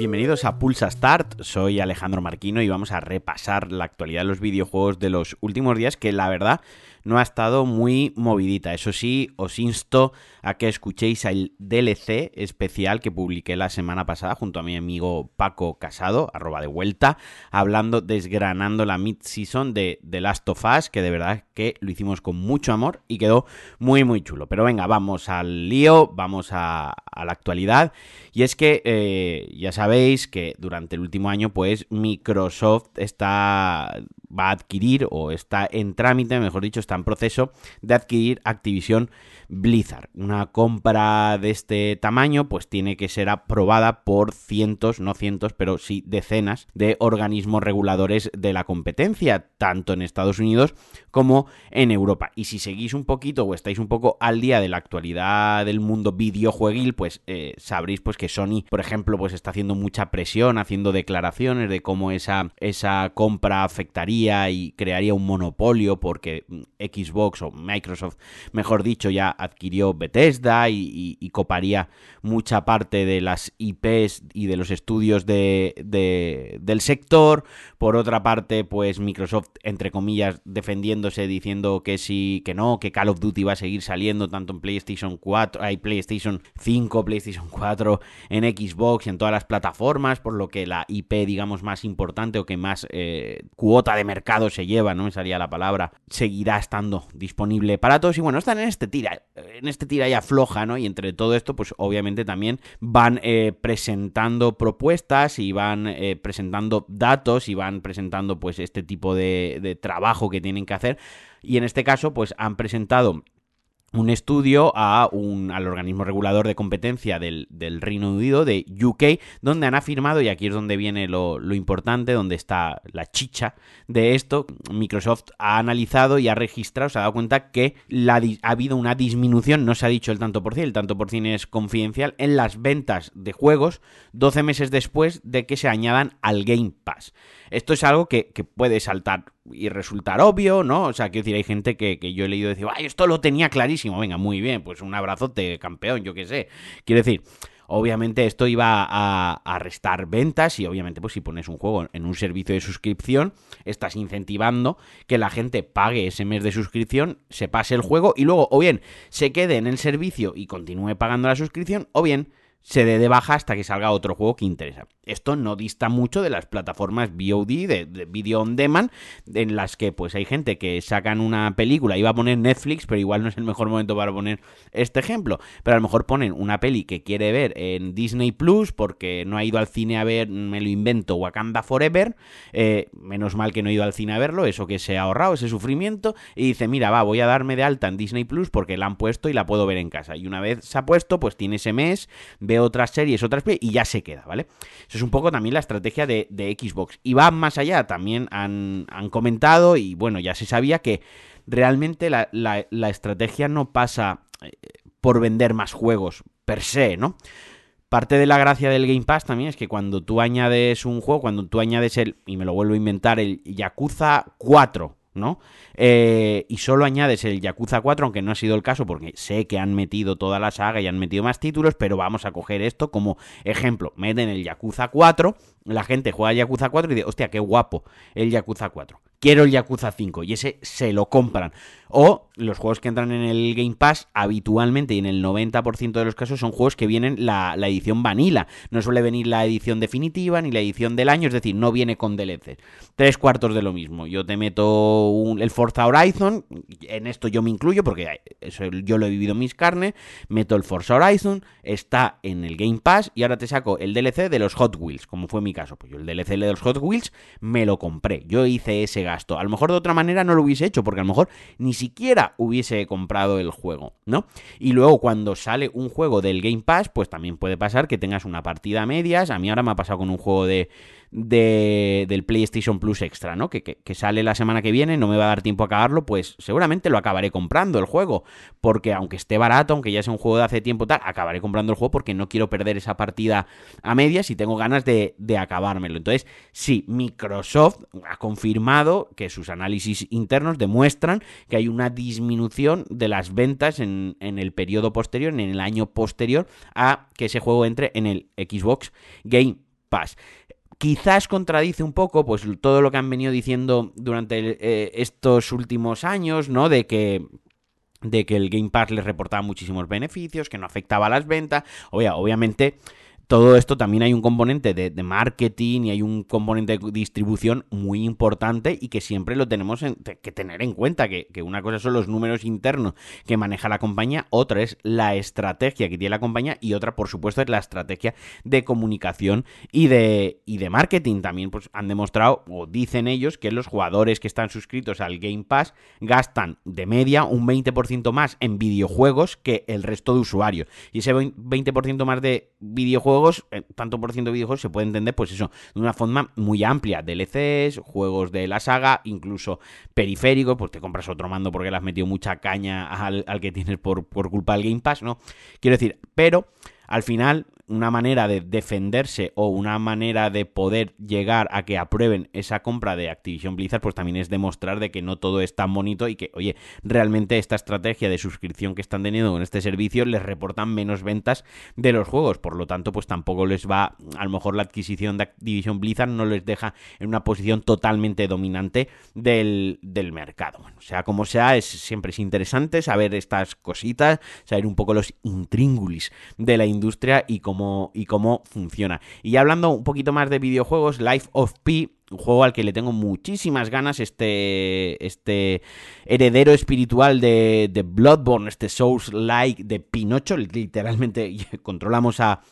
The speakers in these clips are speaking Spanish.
Bienvenidos a Pulsa Start, soy Alejandro Marquino y vamos a repasar la actualidad de los videojuegos de los últimos días que la verdad no ha estado muy movidita. Eso sí, os insto a que escuchéis el DLC especial que publiqué la semana pasada junto a mi amigo Paco Casado, arroba de vuelta, hablando, desgranando la mid-season de The Last of Us, que de verdad que lo hicimos con mucho amor y quedó muy muy chulo. Pero venga, vamos al lío, vamos a, la actualidad. Y es que eh, ya sabéis que durante el último año, pues Microsoft está va a adquirir o está en trámite, mejor dicho, está en proceso de adquirir Activision Blizzard. Una compra de este tamaño pues tiene que ser aprobada por cientos, no cientos, pero sí decenas de organismos reguladores de la competencia, tanto en Estados Unidos como en Europa. Y si seguís un poquito o estáis un poco al día de la actualidad del mundo videojueguil, pues eh, sabréis pues que Sony, por ejemplo, pues está haciendo mucha presión, haciendo declaraciones de cómo esa, esa compra afectaría y crearía un monopolio porque mm, Xbox o Microsoft, mejor dicho, ya adquirió Bethesda y, coparía mucha parte de las IPs y de los estudios de, del sector. Por otra parte, pues Microsoft, entre comillas, defendiéndose, diciendo que sí, que no, que Call of Duty va a seguir saliendo tanto en PlayStation 4, hay PlayStation 5, PlayStation 4, en Xbox en todas las plataformas, por lo que la IP, digamos, más importante o que más eh, cuota de mercado se lleva, no me salía la palabra, seguirá estando disponible para todos. Y bueno, están en este tira, en este tira ya floja, ¿no? Y entre todo esto, pues obviamente también van eh, presentando propuestas y van eh, presentando datos y van presentando pues este tipo de trabajo que tienen que hacer. Y en este caso, pues han presentado un estudio a un, al organismo regulador de competencia del, Reino Unido, de UK, donde han afirmado, y aquí es donde viene lo, importante, donde está la chicha de esto, Microsoft ha analizado y ha registrado, se ha dado cuenta que ha habido una disminución, no se ha dicho el tanto por cien, el tanto por cien es confidencial, en las ventas de juegos 12 meses después de que se añadan al Game Pass. Esto es algo que, puede saltar y resultar obvio, ¿no? O sea, quiero decir, hay gente que, yo he leído decir, ¡ay, esto lo tenía clarísimo! Venga, muy bien, pues un abrazote, campeón, yo qué sé. Quiero decir, obviamente esto iba a, restar ventas y obviamente pues si pones un juego en un servicio de suscripción estás incentivando que la gente pague ese mes de suscripción, se pase el juego y luego o bien se quede en el servicio y continúe pagando la suscripción o bien se dé de baja hasta que salga otro juego que interesa. Esto no dista mucho de las plataformas VOD, de, Video On Demand, en las que pues hay gente que sacan una película, iba a poner Netflix, pero igual no es el mejor momento para poner este ejemplo, pero a lo mejor ponen una peli que quiere ver en Disney Plus porque no ha ido al cine a ver, me lo invento, Wakanda Forever, eh, menos mal que no ha ido al cine a verlo, eso que se ha ahorrado, ese sufrimiento, y dice, mira, va, voy a darme de alta en Disney Plus porque la han puesto y la puedo ver en casa. Y una vez se ha puesto, pues tiene ese mes, ve otras series, otras y ya se queda, ¿vale? Eso es un poco también la estrategia de, Xbox. Y va más allá, también han, comentado y bueno, ya se sabía que realmente la, estrategia no pasa eh, por vender más juegos per se, ¿no? Parte de la gracia del Game Pass también es que cuando tú añades un juego, cuando tú añades el, y me lo vuelvo a inventar, el Yakuza 4 ¿no? Eh, y solo añades el Yakuza 4, aunque no ha sido el caso, porque sé que han metido toda la saga y han metido más títulos, pero vamos a coger esto como ejemplo. Meten el Yakuza 4, la gente juega Yakuza 4 y dice, hostia, qué guapo el Yakuza 4 quiero el Yakuza 5 y ese se lo compran. O los juegos que entran en el Game Pass habitualmente y en el 90% de los casos son juegos que vienen la, edición vanilla. No suele venir la edición definitiva ni la edición del año, es decir, no viene con DLC. Tres cuartos de lo mismo. Yo te meto el Forza Horizon, en esto yo me incluyo porque eso yo lo he vivido en mis carnes, meto el Forza Horizon, está en el Game Pass y ahora te saco el DLC de los Hot Wheels, como fue mi caso. Pues yo el DLC de los Hot Wheels me lo compré. Yo hice ese gasto. A lo mejor de otra manera no lo hubiese hecho, porque a lo mejor ni siquiera hubiese comprado el juego, ¿no? Y luego cuando sale un juego del Game Pass, pues también puede pasar que tengas una partida a medias. A mí ahora me ha pasado con un juego de, de, del PlayStation Plus Extra, ¿no? Que, que, sale la semana que viene, no me va a dar tiempo a acabarlo, pues seguramente lo acabaré comprando el juego, porque aunque esté barato, aunque ya sea un juego de hace tiempo tal, acabaré comprando el juego porque no quiero perder esa partida a medias y tengo ganas de, de acabármelo. Entonces, sí, Microsoft ha confirmado que sus análisis internos demuestran que hay una disminución de las ventas en, en el periodo posterior, en el año posterior a que ese juego entre en el Xbox Game Pass quizás contradice un poco pues todo lo que han venido diciendo durante eh, estos últimos años, ¿no? De que de que el Game Pass les reportaba muchísimos beneficios, que no afectaba a las ventas. obviamente todo esto también hay un componente de, marketing y hay un componente de distribución muy importante y que siempre lo tenemos que tener en cuenta, que, una cosa son los números internos que maneja la compañía, otra es la estrategia que tiene la compañía y otra, por supuesto, es la estrategia de comunicación y de, y de marketing. También pues, han demostrado, o dicen ellos, que los jugadores que están suscritos al Game Pass gastan de media un 20% más en videojuegos que el resto de usuarios. Y ese 20% más de videojuegos eh, tanto por ciento de videojuegos, se puede entender, pues eso, de una forma muy amplia. DLCs, juegos de la saga, incluso periféricos, pues te compras otro mando porque le has metido mucha caña al, que tienes por, por culpa del Game Pass, ¿no? Quiero decir, pero al final una manera de defenderse o una manera de poder llegar a que aprueben esa compra de Activision Blizzard, pues también es demostrar de que no todo es tan bonito y que, oye, realmente esta estrategia de suscripción que están teniendo con este servicio les reportan menos ventas de los juegos. Por lo tanto, pues tampoco les va, a lo mejor la adquisición de Activision Blizzard no les deja en una posición totalmente dominante del, del mercado. Bueno, sea como sea, es, siempre es interesante saber estas cositas, saber un poco los intríngulis de la industria y cómo y cómo funciona. Y hablando un poquito más de videojuegos, Life of Pi un juego al que le tengo muchísimas ganas, este, este heredero espiritual de, Bloodborne, este Souls-like de Pinocho, literalmente controlamos a,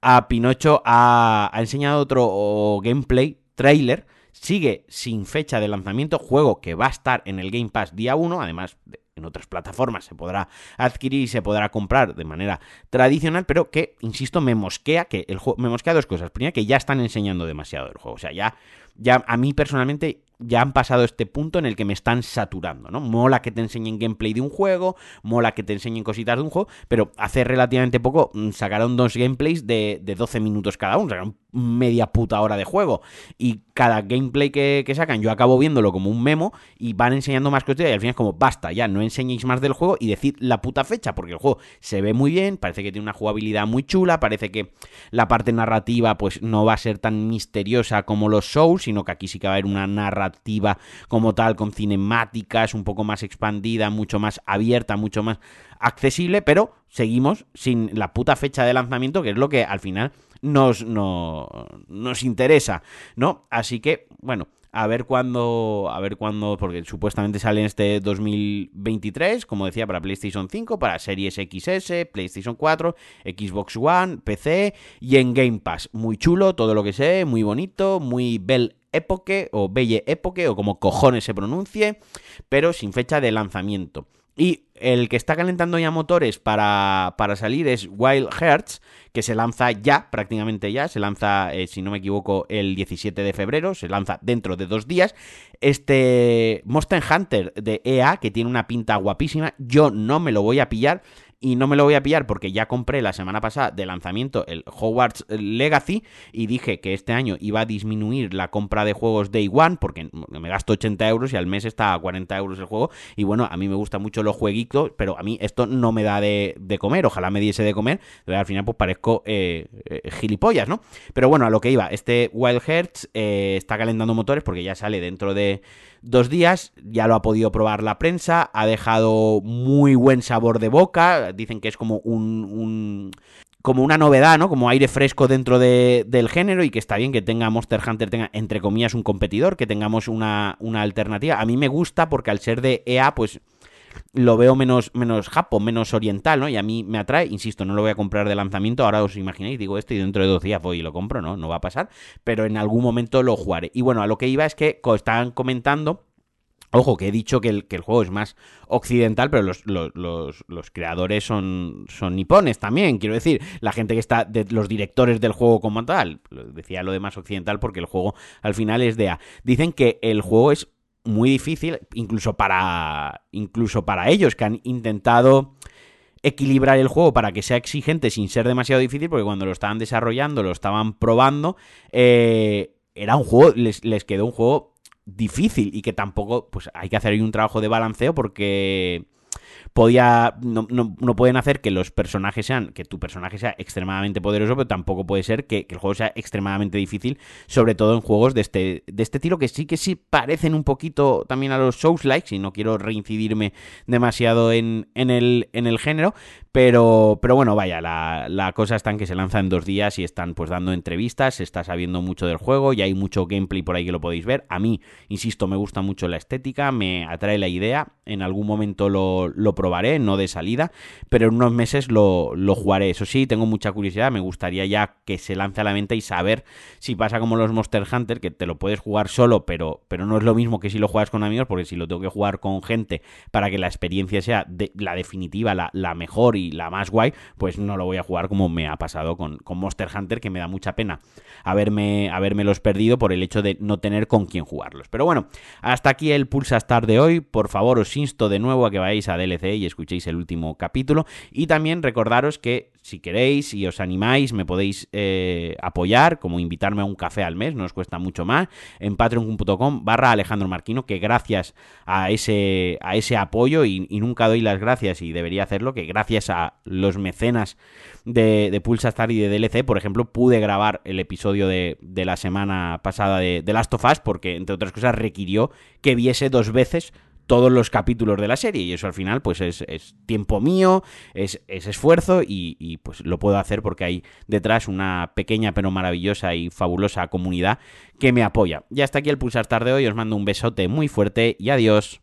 a Pinocho, ha, ha enseñado otro gameplay, trailer, sigue sin fecha de lanzamiento, juego que va a estar en el Game Pass día 1, además de en otras plataformas se podrá adquirir y se podrá comprar de manera tradicional, pero que, insisto, me mosquea que el juego, me mosquea dos cosas. Primero, que ya están enseñando demasiado el juego. O sea, ya, ya a mí personalmente ya han pasado este punto en el que me están saturando, ¿no? Mola que te enseñen gameplay de un juego, mola que te enseñen cositas de un juego, pero hace relativamente poco mm, sacaron dos gameplays de, de 12 minutos cada uno, sacaron media puta hora de juego. Y cada gameplay que, sacan, yo acabo viéndolo como un memo y van enseñando más cosas y al final es como, basta, ya, no enseñéis más del juego y decid la puta fecha, porque el juego se ve muy bien, parece que tiene una jugabilidad muy chula, parece que la parte narrativa pues no va a ser tan misteriosa como los shows, sino que aquí sí que va a haber una narrativa como tal, con cinemáticas un poco más expandida, mucho más abierta, mucho más accesible, pero seguimos sin la puta fecha de lanzamiento, que es lo que al final nos, nos interesa, ¿no? Así que, bueno, a ver cuándo, a ver cuándo, porque supuestamente sale en este 2023, como decía, para PlayStation 5, para Series XS, PlayStation 4, Xbox One, PC y en Game Pass. Muy chulo, todo lo que sé, muy bonito, muy bel époque o belle époque o como cojones se pronuncie, pero sin fecha de lanzamiento. Y el que está calentando ya motores para, para, salir es Wild Hearts, que se lanza ya, prácticamente ya, se lanza, eh, si no me equivoco, el 17 de febrero, se lanza dentro de dos días. Este Monster Hunter de EA, que tiene una pinta guapísima, yo no me lo voy a pillar, y no me lo voy a pillar porque ya compré la semana pasada de lanzamiento el Hogwarts Legacy y dije que este año iba a disminuir la compra de juegos Day One porque me gasto 80 euros y al mes está a 40 euros el juego. Y bueno, a mí me gustan mucho los jueguitos, pero a mí esto no me da de, comer, ojalá me diese de comer, pero al final pues parezco eh, eh, gilipollas, ¿no? Pero bueno, a lo que iba, este Wild Hearts eh, está calentando motores porque ya sale dentro de dos días, ya lo ha podido probar la prensa, ha dejado muy buen sabor de boca, dicen que es como un, como una novedad, ¿no? Como aire fresco dentro de, del género y que está bien que tenga Monster Hunter, tenga entre comillas un competidor, que tengamos una, una alternativa. A mí me gusta porque al ser de EA, pues lo veo menos, menos menos oriental, ¿no? Y a mí me atrae, insisto, no lo voy a comprar de lanzamiento, ahora os imagináis, digo esto y dentro de dos días voy y lo compro, ¿no? No va a pasar, pero en algún momento lo jugaré. Y bueno, a lo que iba es que estaban comentando Ojo, que he dicho que el, que el, juego es más occidental, pero los, los, los, creadores son, son nipones también. Quiero decir, la gente que está, los directores del juego como tal, decía lo de más occidental porque el juego al final es de A. Dicen que el juego es muy difícil, incluso para, incluso para ellos, que han intentado equilibrar el juego para que sea exigente sin ser demasiado difícil, porque cuando lo estaban desarrollando, lo estaban probando, eh, era un juego, les, les quedó un juego difícil y que tampoco, pues hay que hacer ahí un trabajo de balanceo porque podía no, no, pueden hacer que los personajes sean que tu personaje sea extremadamente poderoso pero tampoco puede ser que, el juego sea extremadamente difícil sobre todo en juegos de este de este tiro que sí que sí parecen un poquito también a los Souls likes y no quiero reincidirme demasiado en, en, el, en el género pero pero bueno vaya la, la cosa está en que se lanza en dos días y están pues dando entrevistas se está sabiendo mucho del juego y hay mucho gameplay por ahí que lo podéis ver. A mí insisto me gusta mucho la estética me atrae la idea en algún momento lo, lo probaré, no de salida, pero en unos meses lo, jugaré. Eso sí, tengo mucha curiosidad, me gustaría ya que se lance a la venta y saber si pasa como los Monster Hunter, que te lo puedes jugar solo, pero, pero no es lo mismo que si lo juegas con amigos, porque si lo tengo que jugar con gente para que la experiencia sea la definitiva, la, la, mejor y la más guay, pues no lo voy a jugar como me ha pasado con, con Monster Hunter, que me da mucha pena haberme, haberme los perdido por el hecho de no tener con quién jugarlos. Pero bueno, hasta aquí el Pulsa Star de hoy. Por favor, os insto de nuevo a que vayáis a DLC y escuchéis el último capítulo. Y también recordaros que si queréis y os animáis, me podéis eh, apoyar, como invitarme a un café al mes, no os cuesta mucho más, en patreon.com barra Alejandro Marquino, que gracias a ese, a ese apoyo, y, nunca doy las gracias y debería hacerlo, que gracias a los mecenas de, de Pulsar y de DLC, por ejemplo, pude grabar el episodio de, de la semana pasada de, de Last of Us, porque entre otras cosas requirió que viese dos veces todos los capítulos de la serie y eso al final pues es, tiempo mío, es, esfuerzo y, pues lo puedo hacer porque hay detrás una pequeña pero maravillosa y fabulosa comunidad que me apoya. Ya está aquí el Pulsar Tarde hoy, os mando un besote muy fuerte y adiós.